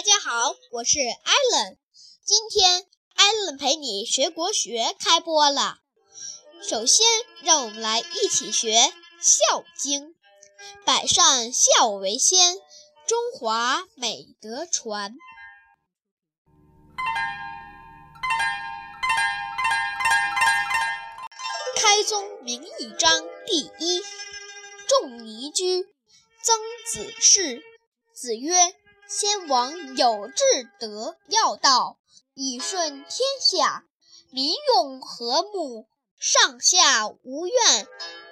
大家好，我是艾伦。今天艾伦陪你学国学开播了。首先，让我们来一起学《孝经》：百善孝为先，中华美德传。开宗明义章第一。仲尼居，曾子侍。子曰：“先王有至德要道，以顺天下，民用和睦，上下无怨。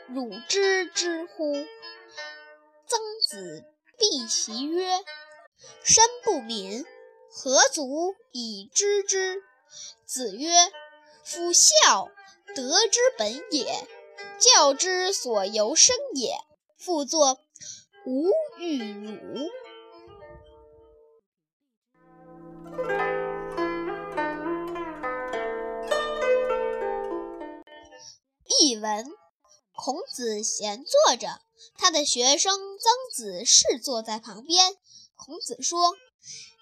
汝知之乎？”曾子毕其曰：“身不敏，何足以知之？”子曰：“夫孝，德之本也。教之所由生也。”复作吾欲汝。译文：孔子闲坐着，他的学生曾子侍坐在旁边。孔子说：“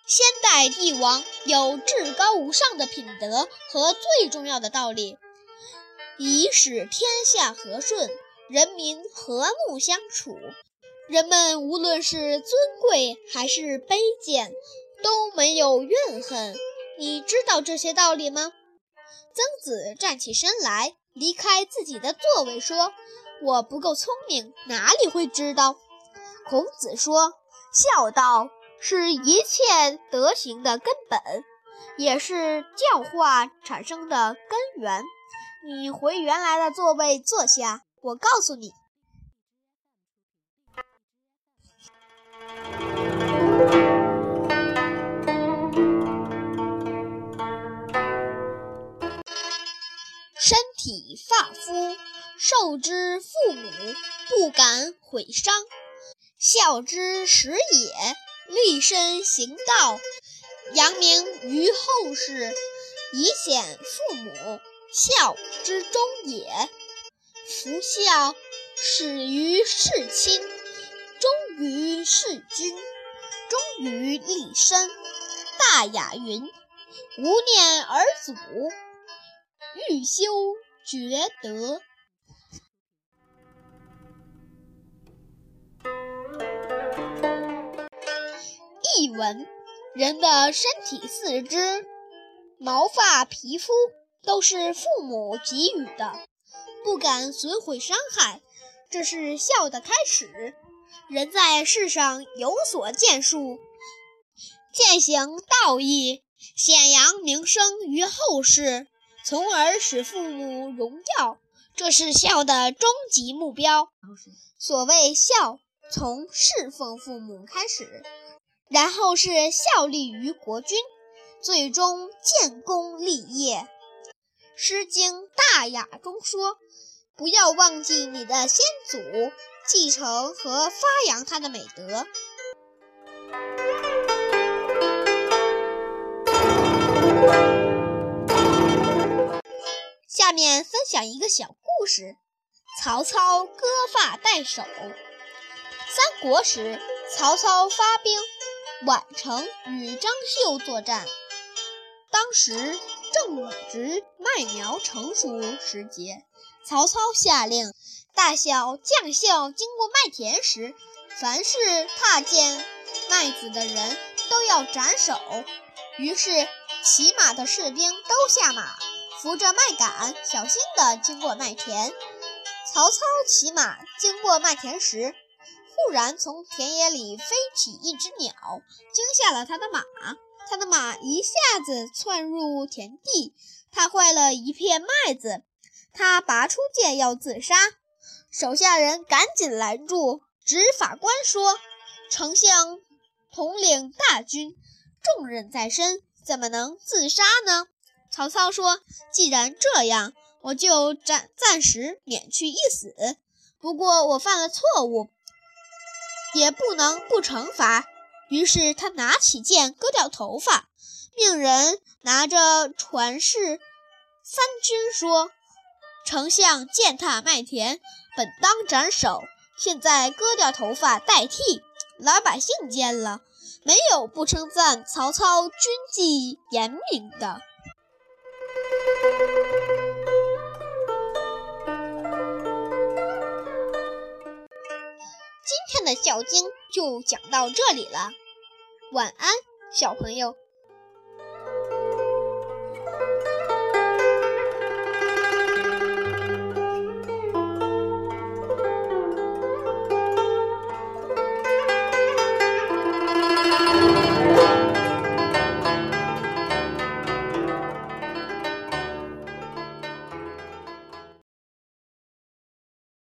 先代帝王有至高无上的品德和最重要的道理，以使天下和顺。”人民和睦相处，人们无论是尊贵还是卑贱，都没有怨恨。你知道这些道理吗？曾子站起身来，离开自己的座位，说：“我不够聪明，哪里会知道？”孔子说：“孝道是一切德行的根本，也是教化产生的根源。”你回原来的座位坐下。我告诉你，受之父母，不敢毁伤；孝之始也，立身行道，扬名于后世，以显父母。孝之终也。夫孝，始于事亲，忠于事君，忠于立身。大雅云：“无念而祖，欲修厥德。”译文：人的身体四肢、毛发、皮肤都是父母给予的。不敢损毁伤害，这是孝的开始。人在世上有所建树，践行道义，显扬名声于后世，从而使父母荣耀，这是孝的终极目标。所谓孝，从侍奉父母开始，然后是效力于国君，最终建功立业。《诗经·大雅》中说：“不要忘记你的先祖，继承和发扬他的美德。”下面分享一个小故事：曹操割发代首。三国时，曹操发兵宛城与张绣作战，当时。正值麦苗成熟时节，曹操下令，大小将校经过麦田时，凡是踏见麦子的人都要斩首。于是，骑马的士兵都下马，扶着麦秆，小心地经过麦田。曹操骑马经过麦田时，突然从田野里飞起一只鸟，惊吓了他的马。他的马一下子窜入田地，踏坏了一片麦子。他拔出剑要自杀，手下人赶紧拦住。执法官说：“丞相统领大军，重任在身，怎么能自杀呢？”曹操说：“既然这样，我就暂暂时免去一死。不过我犯了错误，也不能不惩罚。”于是他拿起剑割掉头发，命人拿着传世三军说：“丞相践踏麦田，本当斩首，现在割掉头发代替。老百姓见了，没有不称赞曹操军纪严明的。的《孝经》就讲到这里了，晚安，小朋友。